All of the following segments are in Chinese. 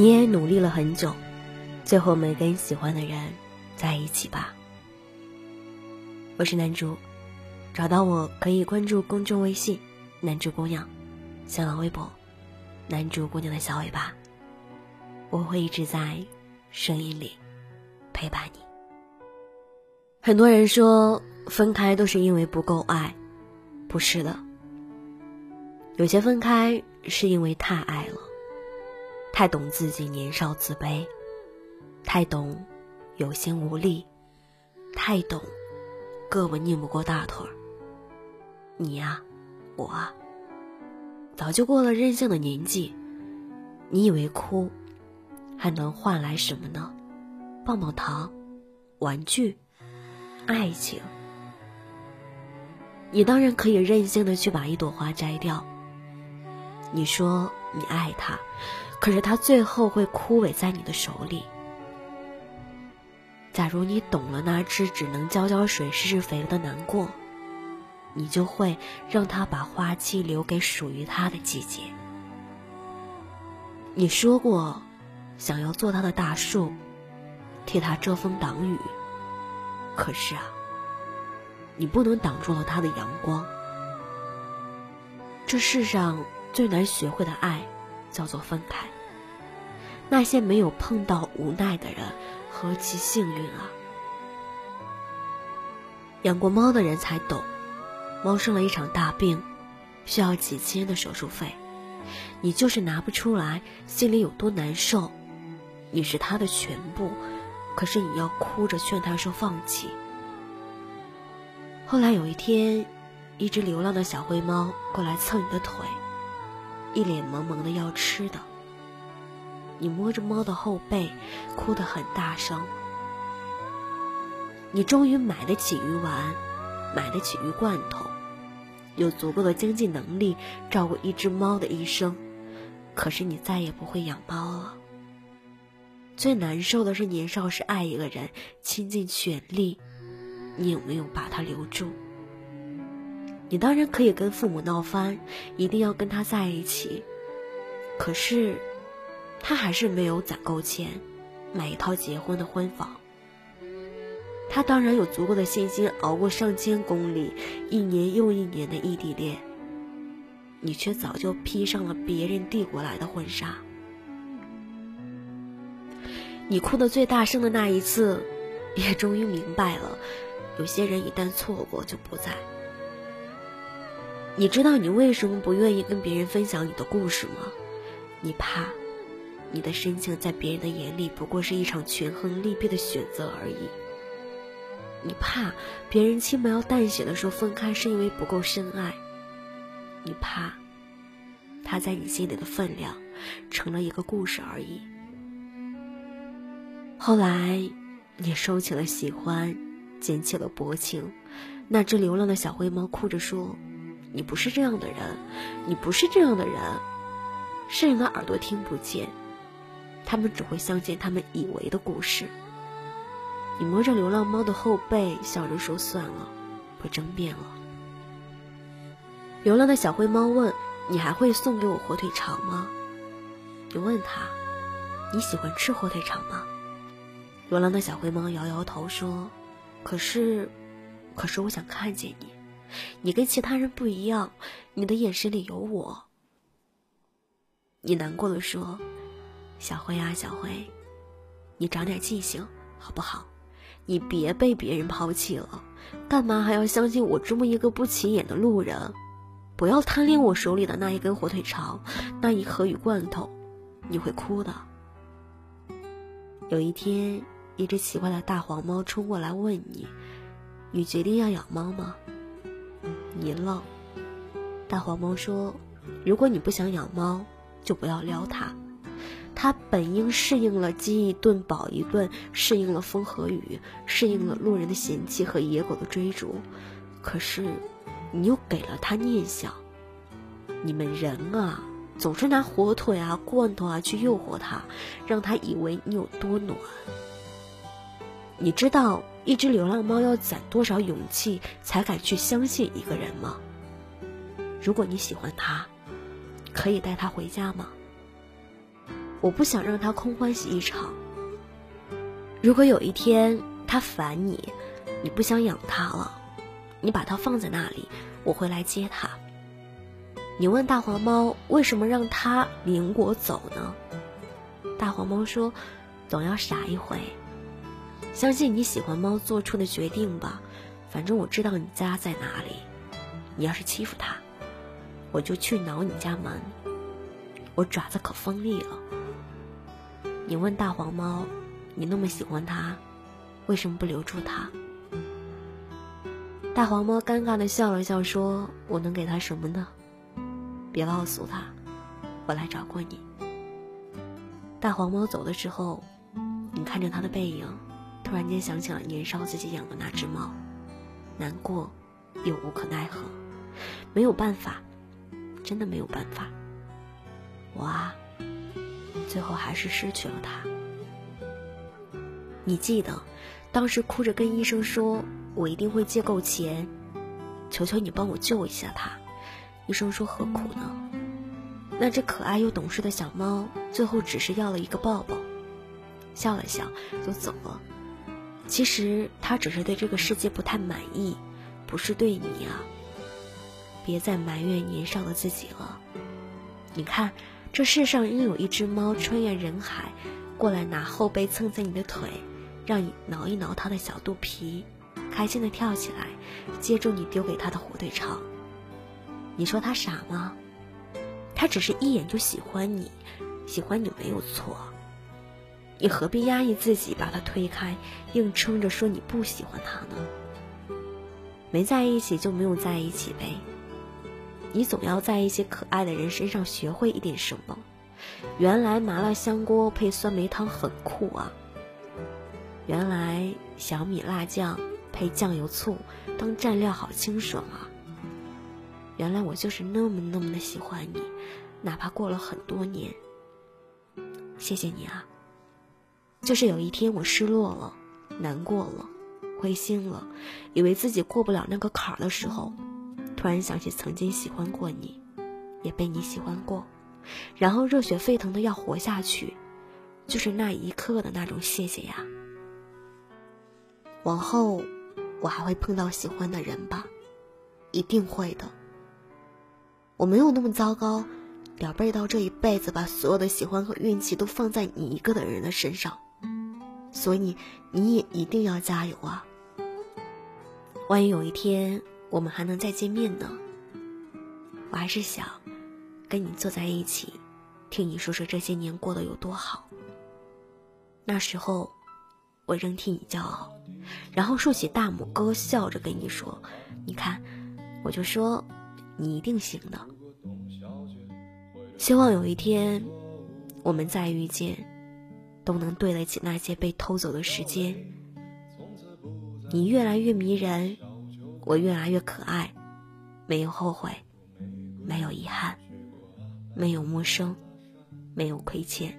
你也努力了很久，最后没跟喜欢的人在一起吧？我是南竹，找到我可以关注公众微信“南竹姑娘”，新浪微博“南竹姑娘的小尾巴”，我会一直在声音里陪伴你。很多人说分开都是因为不够爱，不是的。有些分开是因为太爱了，太懂自己年少自卑，太懂有心无力，太懂胳膊拧不过大腿儿。你呀，我啊，早就过了任性的年纪。你以为哭还能换来什么呢？棒棒糖、玩具、爱情？你当然可以任性的去把一朵花摘掉。你说你爱他，可是它最后会枯萎在你的手里。假如你懂了那只只能浇浇水、施施肥的难过，你就会让它把花期留给属于它的季节。你说过，想要做它的大树，替它遮风挡雨。可是啊，你不能挡住了它的阳光。这世上。最难学会的爱，叫做分开。那些没有碰到无奈的人，何其幸运啊！养过猫的人才懂，猫生了一场大病，需要几千的手术费，你就是拿不出来，心里有多难受。你是它的全部，可是你要哭着劝它说放弃。后来有一天，一只流浪的小灰猫过来蹭你的腿。一脸萌萌的要吃的，你摸着猫的后背，哭得很大声。你终于买得起鱼丸，买得起鱼罐头，有足够的经济能力照顾一只猫的一生，可是你再也不会养猫了。最难受的是年少时爱一个人，倾尽全力，你有没有把他留住？你当然可以跟父母闹翻，一定要跟他在一起。可是，他还是没有攒够钱，买一套结婚的婚房。他当然有足够的信心熬过上千公里、一年又一年的异地恋。你却早就披上了别人递过来的婚纱。你哭的最大声的那一次，也终于明白了，有些人一旦错过就不在。你知道你为什么不愿意跟别人分享你的故事吗？你怕，你的深情在别人的眼里不过是一场权衡利弊的选择而已。你怕别人轻描淡写的说分开是因为不够深爱。你怕，他在你心里的分量，成了一个故事而已。后来，你收起了喜欢，捡起了薄情。那只流浪的小灰猫哭着说。你不是这样的人，你不是这样的人。世人的耳朵听不见，他们只会相信他们以为的故事。你摸着流浪猫的后背，笑着说：“算了，不争辩了。”流浪的小灰猫问：“你还会送给我火腿肠吗？”你问他：“你喜欢吃火腿肠吗？”流浪的小灰猫摇摇头说：“可是，可是我想看见你。”你跟其他人不一样，你的眼神里有我。你难过的说：“小灰啊，小灰，你长点记性好不好？你别被别人抛弃了，干嘛还要相信我这么一个不起眼的路人？不要贪恋我手里的那一根火腿肠，那一盒鱼罐头，你会哭的。”有一天，一只奇怪的大黄猫冲过来问你：“你决定要养猫吗？”你了。大黄猫说：“如果你不想养猫，就不要撩它。它本应适应了饥一顿饱一顿，适应了风和雨，适应了路人的嫌弃和野狗的追逐。可是，你又给了它念想。你们人啊，总是拿火腿啊、罐头啊去诱惑它，让它以为你有多暖。你知道？”一只流浪猫要攒多少勇气才敢去相信一个人吗？如果你喜欢他，可以带他回家吗？我不想让他空欢喜一场。如果有一天他烦你，你不想养它了，你把它放在那里，我会来接他。你问大黄猫为什么让他领我走呢？大黄猫说：“总要傻一回。相信你喜欢猫做出的决定吧，反正我知道你家在哪里。你要是欺负它，我就去挠你家门。我爪子可锋利了。你问大黄猫，你那么喜欢它，为什么不留住它？”大黄猫尴尬的笑了笑，说：“我能给它什么呢？别告诉他，我来找过你。”大黄猫走的时候，你看着它的背影，突然间想起了年少自己养的那只猫，难过又无可奈何，没有办法，真的没有办法。我啊，最后还是失去了它。你记得，当时哭着跟医生说，我一定会借够钱，求求你帮我救一下它。医生说何苦呢？那只可爱又懂事的小猫，最后只是要了一个抱抱，笑了笑就走了。其实他只是对这个世界不太满意，不是对你啊。别再埋怨年少的自己了。你看，这世上仍有一只猫穿越人海，过来拿后背蹭蹭你的腿，让你挠一挠它的小肚皮，开心的跳起来，接住你丢给它的火腿肠。你说他傻吗？他只是一眼就喜欢你，喜欢你没有错。你何必压抑自己把他推开，硬撑着说你不喜欢他呢？没在一起就没有在一起呗。你总要在一些可爱的人身上学会一点什么。原来麻辣香锅配酸梅汤很酷啊。原来小米辣酱配酱油醋当蘸料好清爽啊。原来我就是那么那么的喜欢你，哪怕过了很多年。谢谢你啊！就是有一天我失落了、难过了、灰心了，以为自己过不了那个坎儿的时候，突然想起曾经喜欢过你，也被你喜欢过，然后热血沸腾的要活下去，就是那一刻的那种谢谢呀。往后我还会碰到喜欢的人吧？一定会的。我没有那么糟糕，了背到这一辈子把所有的喜欢和运气都放在你一个的人的身上，所以你也一定要加油啊！万一有一天我们还能再见面呢？我还是想跟你坐在一起，听你说说这些年过得有多好。那时候我仍替你骄傲，然后竖起大拇哥，笑着跟你说：“你看，我就说。”你一定行的。希望有一天，我们再遇见，都能对得起那些被偷走的时间。你越来越迷人，我越来越可爱，没有后悔，没有遗憾，没有陌生，没有亏欠，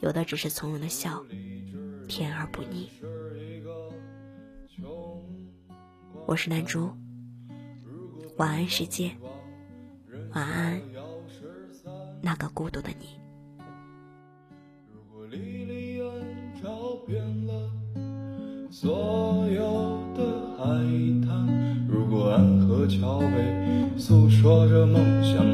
有的只是从容的笑，甜而不腻。我是南珠。晚安，世界。晚安，那个孤独的你。如果莉莉安找遍了所有的海滩，如果安河桥北诉说着梦想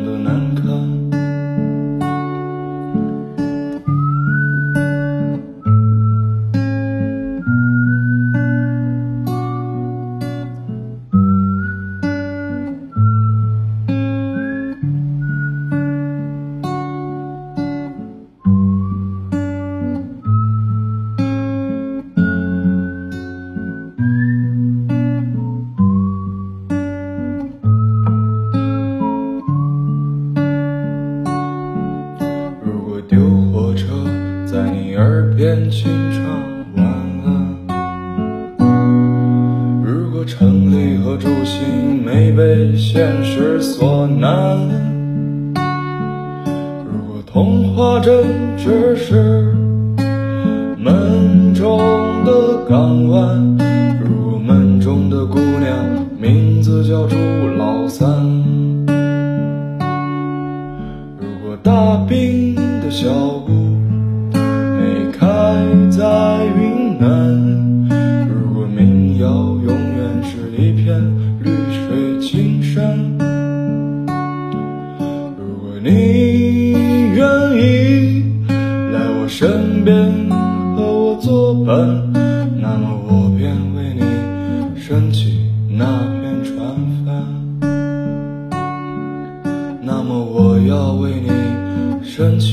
初心没被现实所难。如果童话真只是门中的港湾，如果门中的姑娘名字叫朱老三，如果大兵。的小姑，作伴，那么我便为你升起那片船帆。那么我要为你升起。